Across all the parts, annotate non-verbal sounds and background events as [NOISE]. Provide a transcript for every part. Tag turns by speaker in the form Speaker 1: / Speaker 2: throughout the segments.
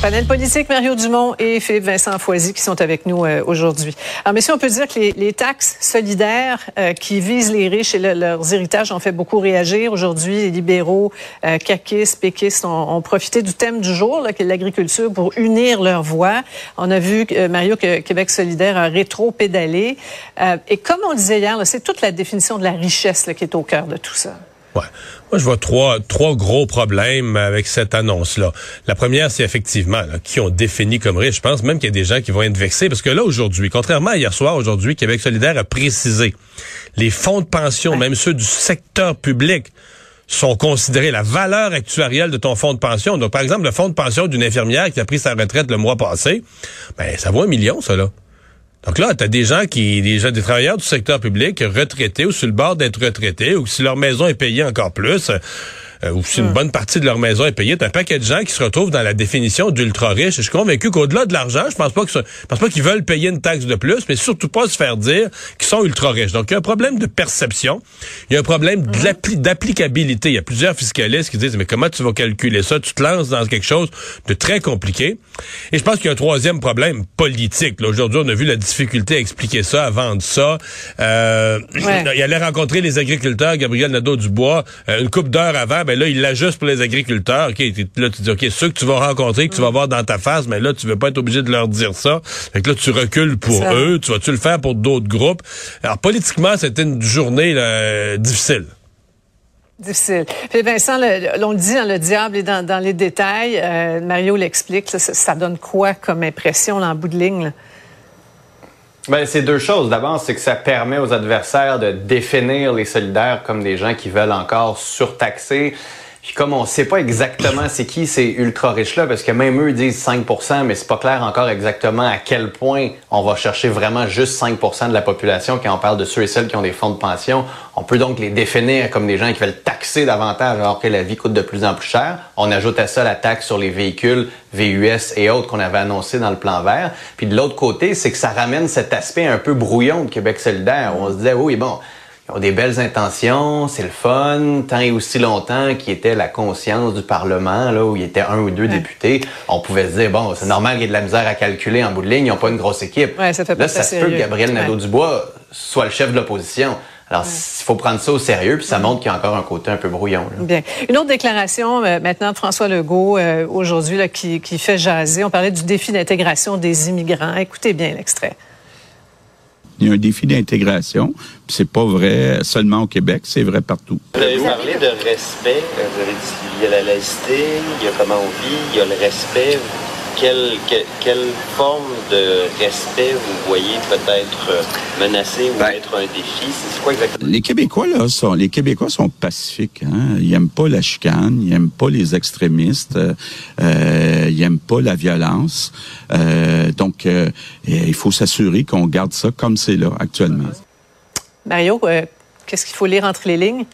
Speaker 1: Panel politique, Mario Dumont et Philippe Vincent Foisy qui sont avec nous euh, aujourd'hui. Alors, messieurs, on peut dire que les, les taxes solidaires euh, qui visent les riches et le, leurs héritages ont fait beaucoup réagir. Aujourd'hui, les libéraux, euh, caquistes, péquistes ont, ont, profité du thème du jour, là, qui est l'agriculture, pour unir leurs voix. On a vu, euh, Mario, que Québec solidaire a rétro-pédalé. Euh, et comme on disait hier, c'est toute la définition de la richesse là, qui est au cœur de tout ça.
Speaker 2: Ouais. Moi, je vois trois, trois gros problèmes avec cette annonce-là. La première, c'est effectivement là, qui ont défini comme riche. Je pense même qu'il y a des gens qui vont être vexés parce que là, aujourd'hui, contrairement à hier soir, aujourd'hui, Québec solidaire a précisé les fonds de pension, ouais. même ceux du secteur public, sont considérés la valeur actuarielle de ton fonds de pension. Donc, par exemple, le fonds de pension d'une infirmière qui a pris sa retraite le mois passé, ben, ça vaut un million, ça, là. Donc là, tu des gens qui, des, gens, des travailleurs du secteur public retraités ou sur le bord d'être retraités ou si leur maison est payée encore plus, euh, ou si une mm. bonne partie de leur maison est payée, t'as un paquet de gens qui se retrouvent dans la définition d'ultra riche. Je suis convaincu qu'au-delà de l'argent, je pense pas que je pense pas qu'ils veulent payer une taxe de plus, mais surtout pas se faire dire qu'ils sont ultra riches. Donc il y a un problème de perception, il y a un problème mm. d'applicabilité. Il y a plusieurs fiscalistes qui disent mais comment tu vas calculer ça? Tu te lances dans quelque chose de très compliqué. Et je pense qu'il y a un troisième problème politique. Aujourd'hui, on a vu la difficulté à expliquer ça, à vendre ça. Euh, ouais. [CLEARS THROAT] Il allait rencontrer les agriculteurs, Gabriel Nadeau-Dubois, euh, une coupe d'heures avant. Ben là, il l'ajuste pour les agriculteurs. OK, là, tu dis, OK, ceux que tu vas rencontrer, que tu vas voir dans ta face, mais là, tu veux pas être obligé de leur dire ça. Fait que là, tu recules pour eux. Tu vas-tu le faire pour d'autres groupes? Alors, politiquement, c'était une journée là, difficile.
Speaker 1: Difficile. Puis Vincent, le, on le dit, hein, le diable est dans, dans les détails. Euh, Mario l'explique. Ça, ça, donne quoi comme impression là, en bout de ligne? Là?
Speaker 3: Ben, c'est deux choses. D'abord, c'est que ça permet aux adversaires de définir les solidaires comme des gens qui veulent encore surtaxer. Puis comme on sait pas exactement c'est qui ces ultra riches là parce que même eux disent 5% mais c'est pas clair encore exactement à quel point on va chercher vraiment juste 5% de la population quand on parle de ceux et celles qui ont des fonds de pension. On peut donc les définir comme des gens qui veulent taxer davantage alors que la vie coûte de plus en plus cher. On ajoute à ça la taxe sur les véhicules VUS et autres qu'on avait annoncé dans le plan vert. Puis de l'autre côté, c'est que ça ramène cet aspect un peu brouillon de Québec solidaire. Où on se disait oui bon, ils ont des belles intentions, c'est le fun, tant et aussi longtemps qu'il était la conscience du Parlement, là, où il y était un ou deux ouais. députés, on pouvait se dire, bon, c'est normal qu'il y ait de la misère à calculer en bout de ligne, ils n'ont pas une grosse équipe.
Speaker 1: Ouais, ça fait
Speaker 3: là, ça se peut que Gabriel Nadeau-Dubois soit le chef de l'opposition. Alors, il faut prendre ça au sérieux, puis ça montre qu'il y a encore un côté un peu brouillon. Là.
Speaker 1: Bien. Une autre déclaration, euh, maintenant, de François Legault, euh, aujourd'hui, qui, qui fait jaser. On parlait du défi d'intégration des immigrants. Écoutez bien l'extrait.
Speaker 4: Il y a un défi d'intégration. C'est pas vrai seulement au Québec, c'est vrai partout.
Speaker 5: Vous avez parlé de respect. Vous avez dit il y a la laïcité, il y a comment on vit, il y a le respect. Quelle, quelle, quelle forme de respect vous voyez peut-être menacée ou ben, être un défi? C'est quoi exactement?
Speaker 4: Les Québécois, là, sont, les Québécois sont pacifiques. Hein? Ils aiment pas la chicane, ils aiment pas les extrémistes, euh, ils aiment pas la violence. Euh, donc, euh, il faut s'assurer qu'on garde ça comme c'est là actuellement.
Speaker 1: Mario, euh, qu'est-ce qu'il faut lire entre les lignes?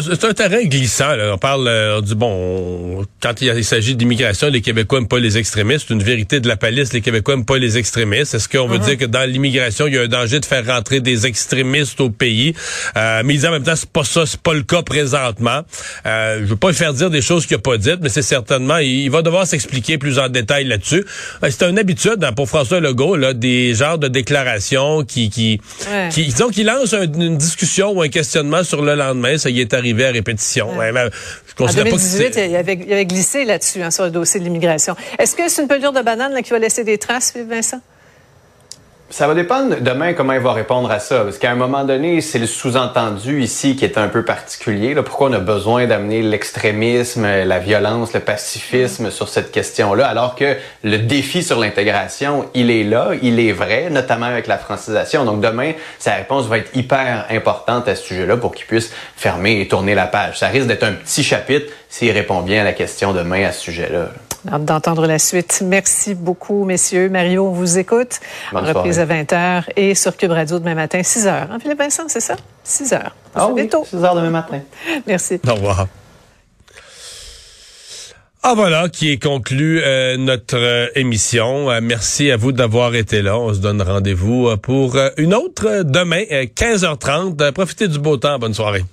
Speaker 2: C'est un terrain glissant. Là. On parle, on dit, bon, quand il, il s'agit d'immigration, les Québécois n'aiment pas les extrémistes. C'est une vérité de la palisse, les Québécois n'aiment pas les extrémistes. Est-ce qu'on veut -huh. dire que dans l'immigration, il y a un danger de faire rentrer des extrémistes au pays? Euh, mais ils en même temps, c'est pas ça, c'est pas le cas présentement. Euh, je veux pas faire dire des choses qu'il n'a pas dites, mais c'est certainement, il, il, va devoir s'expliquer plus en détail là-dessus. Euh, c'est une habitude hein, pour François Legault, là, des genres de déclarations qui, qui, ouais. qui disons, qu'il lance un, une discussion ou un questionnement sur le lendemain. Ça y est arrivé à répétition. Ouais. Ouais,
Speaker 1: je en 2018, pas il, avait, il avait glissé là-dessus, hein, sur le dossier de l'immigration. Est-ce que c'est une pelure de banane là, qui va laisser des traces, Vincent?
Speaker 3: Ça va dépendre demain comment il va répondre à ça. Parce qu'à un moment donné, c'est le sous-entendu ici qui est un peu particulier. Là. Pourquoi on a besoin d'amener l'extrémisme, la violence, le pacifisme sur cette question-là, alors que le défi sur l'intégration, il est là, il est vrai, notamment avec la francisation. Donc demain, sa réponse va être hyper importante à ce sujet-là pour qu'il puisse fermer et tourner la page. Ça risque d'être un petit chapitre s'il répond bien à la question demain à ce sujet-là
Speaker 1: d'entendre la suite. Merci beaucoup, messieurs. Mario, on vous écoute. reprise à 20h et sur Cube Radio demain matin, 6h. Hein, Philippe Vincent, c'est ça? 6h.
Speaker 3: Ah oui, 6h demain matin. [LAUGHS]
Speaker 1: Merci.
Speaker 2: Au revoir. Ah voilà qui est conclu euh, notre euh, émission. Euh, merci à vous d'avoir été là. On se donne rendez-vous pour une autre demain, 15h30. profitez du beau temps. Bonne soirée.